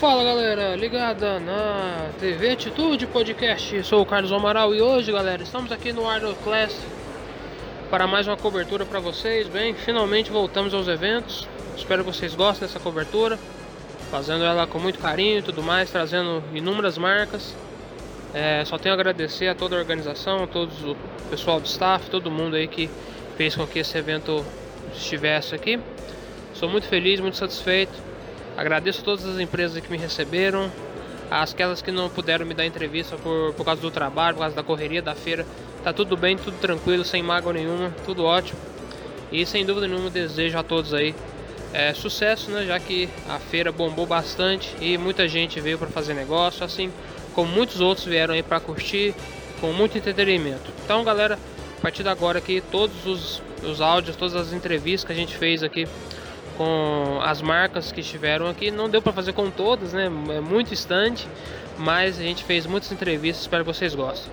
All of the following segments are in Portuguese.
Fala galera, ligada na TV Atitude Podcast, sou o Carlos Amaral e hoje galera, estamos aqui no Arnold Class para mais uma cobertura para vocês. Bem, finalmente voltamos aos eventos, espero que vocês gostem dessa cobertura, fazendo ela com muito carinho e tudo mais, trazendo inúmeras marcas. É, só tenho a agradecer a toda a organização, a todo o pessoal do staff, todo mundo aí que fez com que esse evento estivesse aqui. Sou muito feliz, muito satisfeito Agradeço todas as empresas que me receberam, aquelas que não puderam me dar entrevista por, por causa do trabalho, por causa da correria da feira. Tá tudo bem, tudo tranquilo, sem mágoa nenhuma, tudo ótimo. E sem dúvida nenhuma desejo a todos aí é, sucesso, né? Já que a feira bombou bastante e muita gente veio para fazer negócio, assim como muitos outros vieram aí para curtir com muito entretenimento. Então, galera, a partir de agora aqui todos os, os áudios, todas as entrevistas que a gente fez aqui com as marcas que estiveram aqui. Não deu para fazer com todas, né? É muito instante, mas a gente fez muitas entrevistas. Espero que vocês gostem.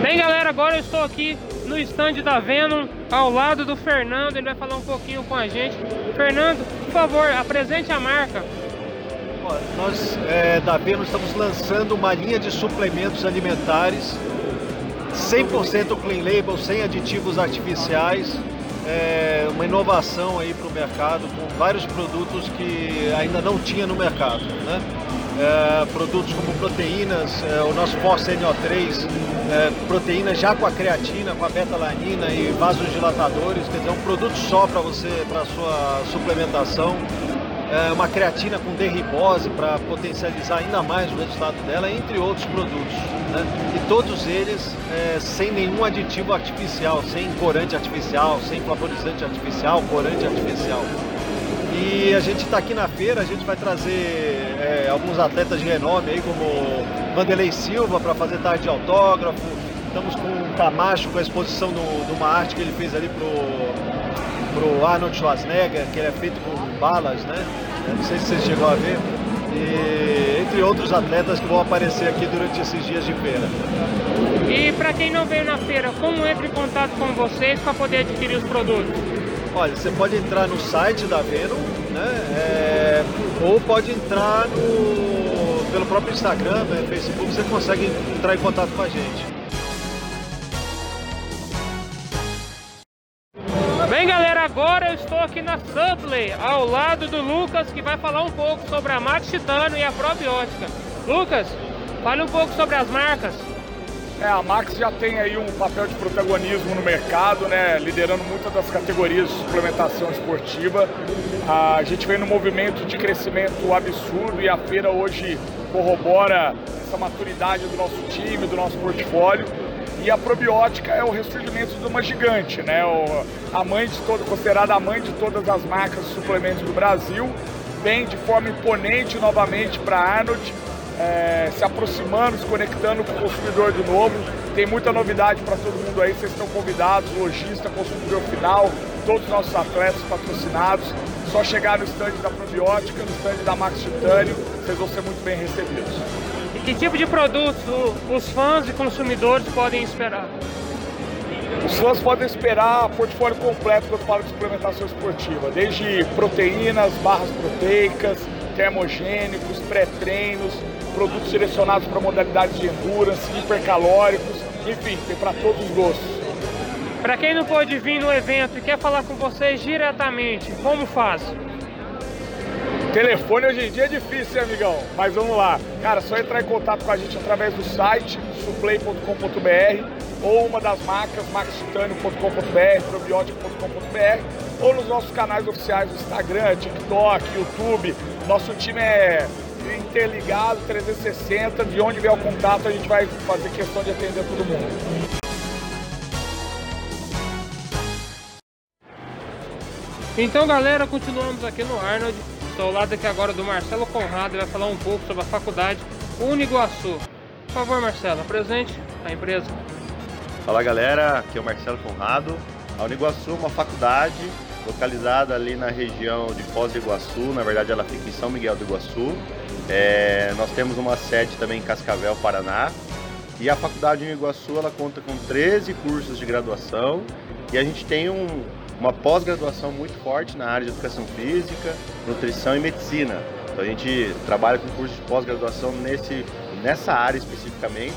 Bem, galera, agora eu estou aqui no stand da Venom, ao lado do Fernando. Ele vai falar um pouquinho com a gente. Fernando, por favor, apresente a marca. Nós é, da Venom estamos lançando uma linha de suplementos alimentares 100% clean label, sem aditivos artificiais, é uma inovação aí para o mercado com vários produtos que ainda não tinha no mercado, né? É, produtos como proteínas, é, o nosso Force NO3, é, proteínas já com a creatina, com a beta-alanina e vasodilatadores, quer dizer, um produto só para você, para sua suplementação é, uma creatina com derribose para potencializar ainda mais o resultado dela, entre outros produtos. Né? E todos eles é, sem nenhum aditivo artificial, sem corante artificial, sem flavorizante artificial, corante artificial. E a gente está aqui na feira, a gente vai trazer é, alguns atletas de renome aí, como Vanderlei Silva para fazer tarde de autógrafo. Estamos com o Camacho com a exposição de uma arte que ele fez ali pro pro Arnold Schwarzenegger, que ele é feito com balas, né? Não sei se você chegou a ver. E entre outros atletas que vão aparecer aqui durante esses dias de feira. E para quem não veio na feira, como entra em contato com vocês para poder adquirir os produtos? Olha, você pode entrar no site da Venom, né? É, ou pode entrar no, pelo próprio Instagram, né? Facebook, você consegue entrar em contato com a gente. Agora eu estou aqui na Subway, ao lado do Lucas, que vai falar um pouco sobre a Max Titano e a probiótica. Lucas, fale um pouco sobre as marcas. É, a Max já tem aí um papel de protagonismo no mercado, né, liderando muitas das categorias de suplementação esportiva. A gente vem num movimento de crescimento absurdo e a feira hoje corrobora essa maturidade do nosso time, do nosso portfólio. E a probiótica é o ressurgimento de uma gigante, né? O, a mãe de todo, considerada a mãe de todas as marcas de suplementos do Brasil, vem de forma imponente novamente para Arnold, é, se aproximando, se conectando com o consumidor de novo. Tem muita novidade para todo mundo aí, vocês estão convidados, lojista, consumidor final, todos os nossos atletas patrocinados. Só chegar no stand da probiótica, no stand da Max Titânio, vocês vão ser muito bem recebidos. Que tipo de produtos os fãs e consumidores podem esperar? Os fãs podem esperar portfólio completo quando falo de suplementação esportiva, desde proteínas, barras proteicas, termogênicos, pré-treinos, produtos selecionados para modalidades de endurance, hipercalóricos, enfim, tem para todos os gostos. Para quem não pode vir no evento e quer falar com vocês diretamente, como faz? Telefone hoje em dia é difícil, hein, amigão? Mas vamos lá. Cara, só entrar em contato com a gente através do site suplay.com.br ou uma das marcas, maxtitânio.com.br, probiótico.com.br ou nos nossos canais oficiais do Instagram, TikTok, YouTube. Nosso time é interligado, 360, de onde vier o contato a gente vai fazer questão de atender todo mundo. Então galera, continuamos aqui no Arnold Estou ao lado aqui agora do Marcelo Conrado, vai falar um pouco sobre a faculdade Uniguaçu. Por favor, Marcelo, apresente a empresa. Fala galera, aqui é o Marcelo Conrado. A Uniguaçu é uma faculdade localizada ali na região de Foz do Iguaçu, na verdade ela fica em São Miguel do Iguaçu. É, nós temos uma sede também em Cascavel, Paraná. E a faculdade Uniguaçu ela conta com 13 cursos de graduação e a gente tem um, uma pós-graduação muito forte na área de educação física, nutrição e medicina. Então a gente trabalha com cursos de pós-graduação nesse, nessa área especificamente.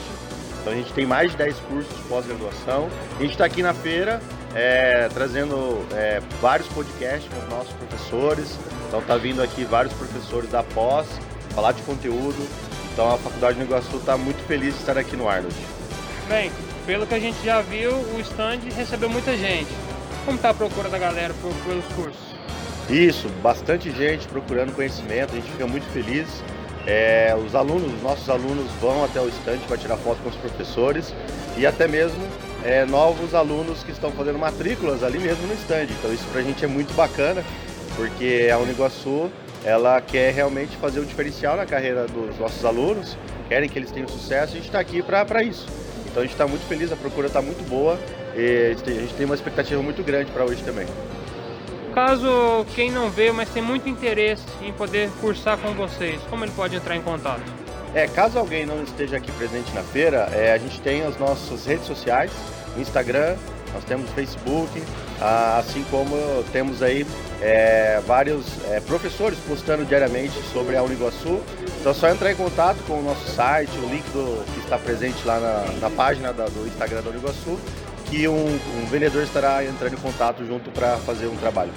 Então a gente tem mais de 10 cursos de pós-graduação. A gente está aqui na feira é, trazendo é, vários podcasts com os nossos professores. Então tá vindo aqui vários professores da pós, falar de conteúdo. Então a Faculdade de Iguaçu está muito feliz de estar aqui no Arnold. Bem, pelo que a gente já viu, o stand recebeu muita gente. Como está a procura da galera pelos cursos? Isso, bastante gente procurando conhecimento, a gente fica muito feliz. É, os alunos, os nossos alunos vão até o stand para tirar foto com os professores e até mesmo é, novos alunos que estão fazendo matrículas ali mesmo no stand. Então isso para a gente é muito bacana, porque a Uniguaçu ela quer realmente fazer um diferencial na carreira dos nossos alunos, querem que eles tenham sucesso e a gente está aqui para isso. Então a gente está muito feliz, a procura está muito boa e a gente tem uma expectativa muito grande para hoje também. Caso quem não veio, mas tem muito interesse em poder cursar com vocês, como ele pode entrar em contato? É, caso alguém não esteja aqui presente na feira, é, a gente tem as nossas redes sociais, Instagram, nós temos Facebook, assim como temos aí é, vários é, professores postando diariamente sobre a Uniguaçu. Então é só entrar em contato com o nosso site, o link do, que está presente lá na, na página da, do Instagram da Uniguaçu que um, um vendedor estará entrando em contato junto para fazer um trabalho.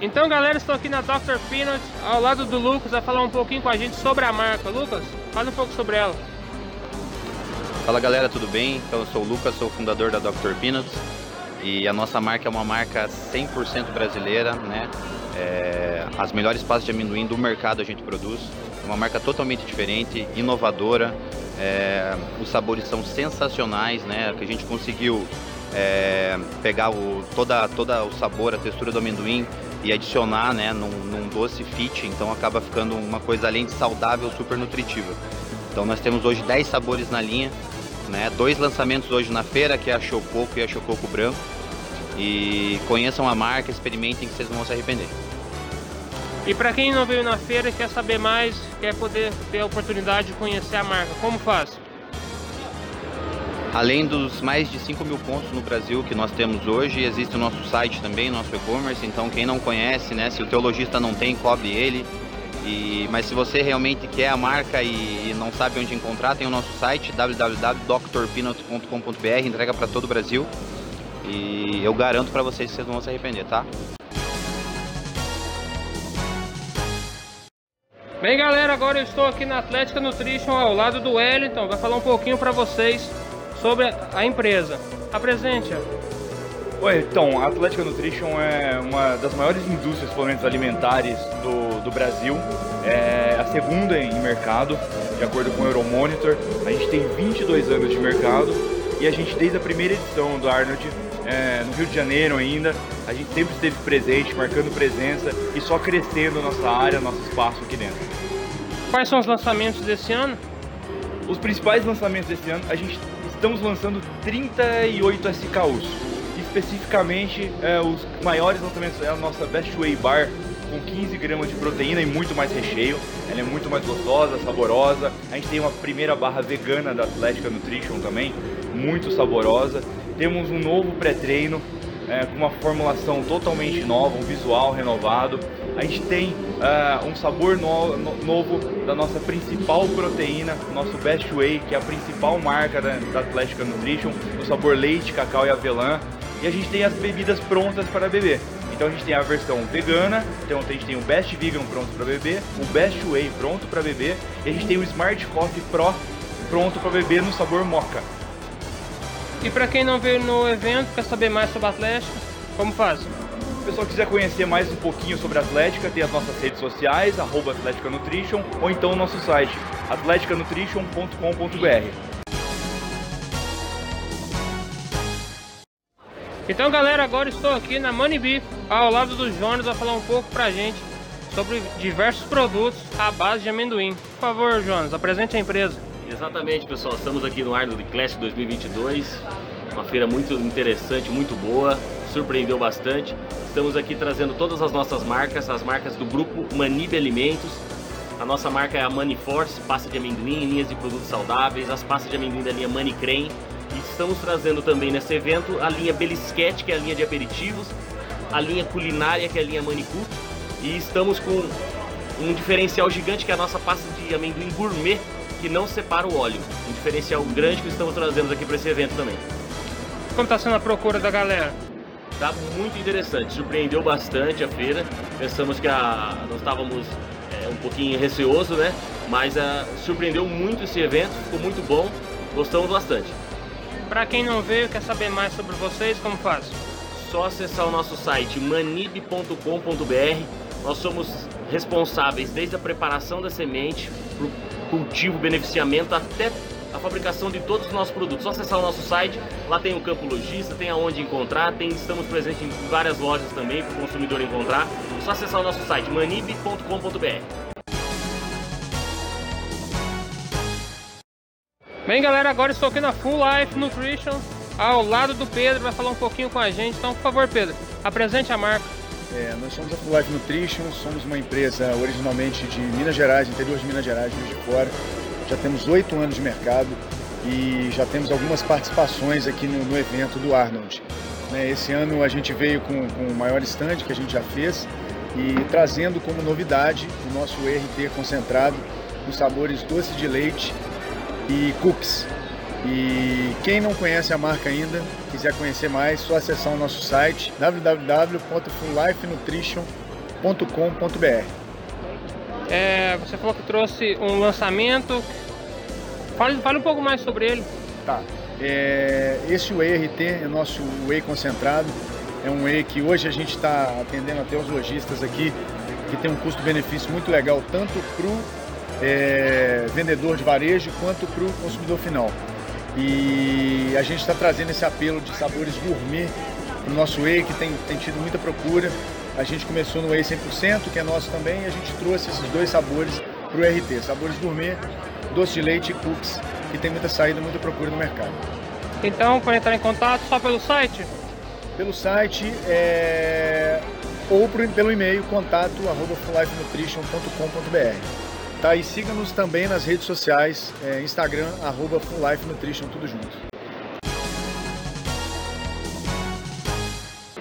Então galera, estou aqui na Dr. Peanut, ao lado do Lucas, vai falar um pouquinho com a gente sobre a marca. Lucas, fala um pouco sobre ela. Fala galera, tudo bem? Então eu sou o Lucas, sou o fundador da Dr. Peanuts e a nossa marca é uma marca 100% brasileira, né? É, as melhores pastas de amendoim do mercado a gente produz. É uma marca totalmente diferente, inovadora, é, os sabores são sensacionais, né? Que a gente conseguiu é, pegar o, toda, toda o sabor, a textura do amendoim e adicionar né, num, num, doce fit, então acaba ficando uma coisa além de saudável, super nutritiva. Então nós temos hoje 10 sabores na linha, né, dois lançamentos hoje na feira, que é a Chococo e a Chococo Branco. E conheçam a marca, experimentem que vocês não vão se arrepender. E para quem não veio na feira e quer saber mais, quer poder ter a oportunidade de conhecer a marca, como faz? Além dos mais de 5 mil pontos no Brasil que nós temos hoje, existe o nosso site também, nosso e-commerce. Então, quem não conhece, né, se o teu lojista não tem, cobre ele. E, mas se você realmente quer a marca e, e não sabe onde encontrar, tem o nosso site www.drpeanuts.com.br, entrega para todo o Brasil. E eu garanto para vocês que vocês não vão se arrepender, tá? Bem galera, agora eu estou aqui na Atlética Nutrition ao lado do Wellington, vai falar um pouquinho para vocês sobre a empresa. Apresente-a. Oi, então, a Atlética Nutrition é uma das maiores indústrias de suplementos alimentares do, do Brasil. É a segunda em mercado, de acordo com o Euromonitor. A gente tem 22 anos de mercado e a gente, desde a primeira edição do Arnold, é, no Rio de Janeiro ainda, a gente sempre esteve presente, marcando presença e só crescendo nossa área, nosso espaço aqui dentro. Quais são os lançamentos desse ano? Os principais lançamentos desse ano, a gente estamos lançando 38 SKUs. Especificamente, é, os maiores lançamentos é a nossa Best Way Bar, com 15 gramas de proteína e muito mais recheio. Ela é muito mais gostosa, saborosa. A gente tem uma primeira barra vegana da Atlética Nutrition também, muito saborosa. Temos um novo pré-treino é, com uma formulação totalmente nova, um visual renovado. A gente tem uh, um sabor no, no, novo da nossa principal proteína, nosso Best Whey, que é a principal marca da, da Atlética Nutrition, o sabor leite, cacau e avelã. E a gente tem as bebidas prontas para beber. Então a gente tem a versão vegana, então a gente tem o Best Vegan pronto para beber, o Best Whey pronto para beber, e a gente tem o Smart Coffee Pro pronto para beber no sabor mocha. E para quem não veio no evento, quer saber mais sobre a Atlética, como faz? Se o pessoal quiser conhecer mais um pouquinho sobre a Atlética, tem as nossas redes sociais, arroba Atlética Nutrition, ou então o nosso site, atleticanutrition.com.br. Então galera, agora estou aqui na Money ao lado do Jonas, vai falar um pouco pra gente sobre diversos produtos à base de amendoim. Por favor, Jonas, apresente a empresa. Exatamente, pessoal. Estamos aqui no Arnold Classic 2022. Uma feira muito interessante, muito boa, surpreendeu bastante. Estamos aqui trazendo todas as nossas marcas, as marcas do grupo Manib Alimentos. A nossa marca é a Money Force, pasta de amendoim, linhas de produtos saudáveis, as pastas de amendoim da linha Crane E estamos trazendo também nesse evento a linha Belisquete, que é a linha de aperitivos, a linha culinária, que é a linha Manicut, e estamos com um diferencial gigante que é a nossa pasta de amendoim gourmet, que não separa o óleo. Um diferencial grande que estamos trazendo aqui para esse evento também. Como está sendo a procura da galera? Tá muito interessante, surpreendeu bastante a feira. Pensamos que a, nós estávamos é, um pouquinho receoso, né? Mas a, surpreendeu muito esse evento, ficou muito bom, gostamos bastante. Para quem não veio, quer saber mais sobre vocês, como faz? Só acessar o nosso site manib.com.br. Nós somos responsáveis desde a preparação da semente, para o cultivo, beneficiamento, até a fabricação de todos os nossos produtos. Só acessar o nosso site, lá tem o campo lojista, tem aonde encontrar, tem, estamos presentes em várias lojas também para o consumidor encontrar. Só acessar o nosso site manib.com.br. Bem galera, agora estou aqui na Full Life Nutrition, ao lado do Pedro, vai falar um pouquinho com a gente. Então, por favor, Pedro, apresente a marca. É, nós somos a Full Life Nutrition, somos uma empresa originalmente de Minas Gerais, interior de Minas Gerais, Rio de Fora. Já temos oito anos de mercado e já temos algumas participações aqui no, no evento do Arnold. Né, esse ano a gente veio com, com o maior stand que a gente já fez e trazendo como novidade o nosso ERT concentrado nos sabores doce de leite e cookies. E quem não conhece a marca ainda, quiser conhecer mais, só acessar o nosso site www.fullifenutrition.com.br. É, você falou que trouxe um lançamento. Fale, fale um pouco mais sobre ele. Tá. É, esse Whey RT é nosso Whey concentrado. É um Whey que hoje a gente está atendendo até os lojistas aqui, que tem um custo-benefício muito legal, tanto para o é, vendedor de varejo quanto para o consumidor final. E a gente está trazendo esse apelo de sabores gourmet para o nosso Whey, que tem, tem tido muita procura. A gente começou no Whey 100%, que é nosso também, e a gente trouxe esses dois sabores para o RT, sabores gourmet, doce de leite e cookies, que tem muita saída, muita procura no mercado. Então, para entrar em contato, só pelo site? Pelo site é... ou pelo e-mail contato arroba Tá? E siga-nos também nas redes sociais, é, Instagram, arroba Full Life Nutrition, tudo junto.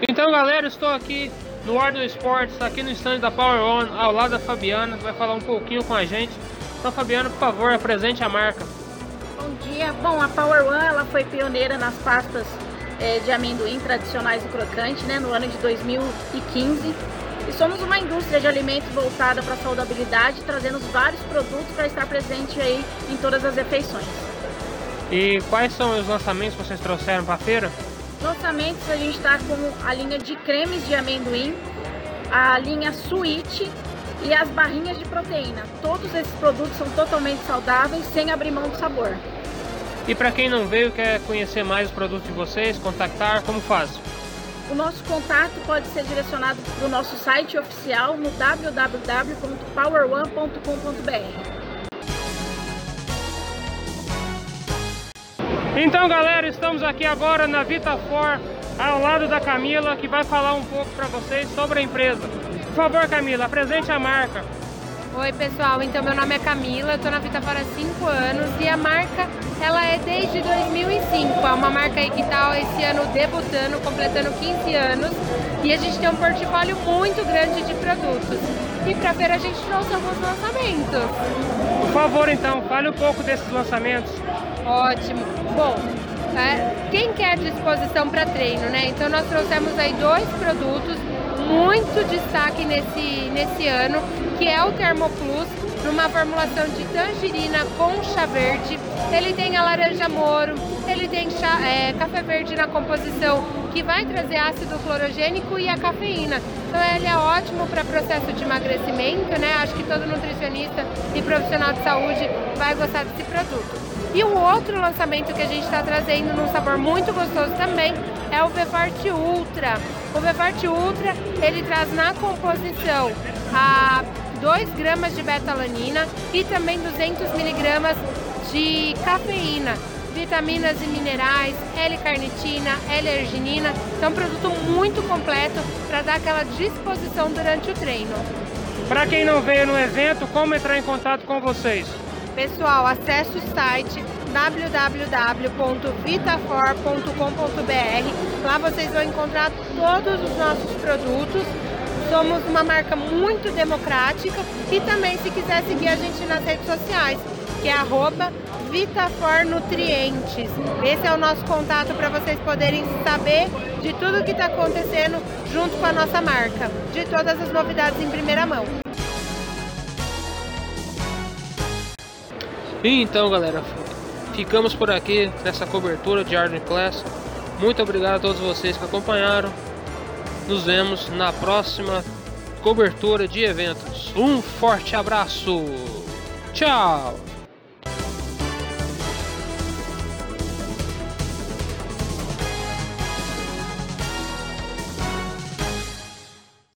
Então galera, estou aqui no Ardo Esportes, aqui no stand da Power On, ao lado da Fabiana, que vai falar um pouquinho com a gente. Então Fabiana, por favor, apresente a marca. Bom dia. Bom, a Power One ela foi pioneira nas pastas é, de amendoim tradicionais e crocante, né, no ano de 2015 e somos uma indústria de alimentos voltada para a saudabilidade, trazendo vários produtos para estar presente aí em todas as refeições. E quais são os lançamentos que vocês trouxeram para a feira? Lançamentos a gente está com a linha de cremes de amendoim, a linha Sweet e as barrinhas de proteína. Todos esses produtos são totalmente saudáveis, sem abrir mão do sabor. E para quem não veio quer conhecer mais os produtos de vocês, contactar, como faz? O nosso contato pode ser direcionado para o nosso site oficial no www.powerone.com.br. Então, galera, estamos aqui agora na Vitafor, ao lado da Camila, que vai falar um pouco para vocês sobre a empresa. Por favor, Camila, apresente a marca. Oi pessoal, então meu nome é Camila, eu tô na Vitafora há 5 anos e a marca ela é desde 2005, é uma marca aí que tá esse ano debutando, completando 15 anos e a gente tem um portfólio muito grande de produtos. E pra feira a gente trouxe alguns lançamentos. Por favor então, fale um pouco desses lançamentos. Ótimo. Bom, é, quem quer disposição para treino, né? Então nós trouxemos aí dois produtos muito destaque nesse, nesse ano, que é o Termoplus, numa formulação de tangerina com chá verde. Ele tem a laranja moro, ele tem chá, é, café verde na composição, que vai trazer ácido clorogênico e a cafeína. Então ele é ótimo para processo de emagrecimento, né? Acho que todo nutricionista e profissional de saúde vai gostar desse produto. E o outro lançamento que a gente está trazendo num sabor muito gostoso também é o Vefort Ultra. O Vefort Ultra, ele traz na composição a 2 gramas de betalanina e também 200 miligramas de cafeína, vitaminas e minerais, L-carnitina, L-arginina. Então, é um produto muito completo para dar aquela disposição durante o treino. Para quem não veio no evento, como entrar em contato com vocês? Pessoal, acesse o site www.vitafor.com.br. Lá vocês vão encontrar todos os nossos produtos. Somos uma marca muito democrática e também se quiser seguir a gente nas redes sociais, que é arroba Vitafor Nutrientes. Esse é o nosso contato para vocês poderem saber de tudo que está acontecendo junto com a nossa marca, de todas as novidades em primeira mão. Então, galera, ficamos por aqui nessa cobertura de Arden Class. Muito obrigado a todos vocês que acompanharam. Nos vemos na próxima cobertura de eventos. Um forte abraço. Tchau.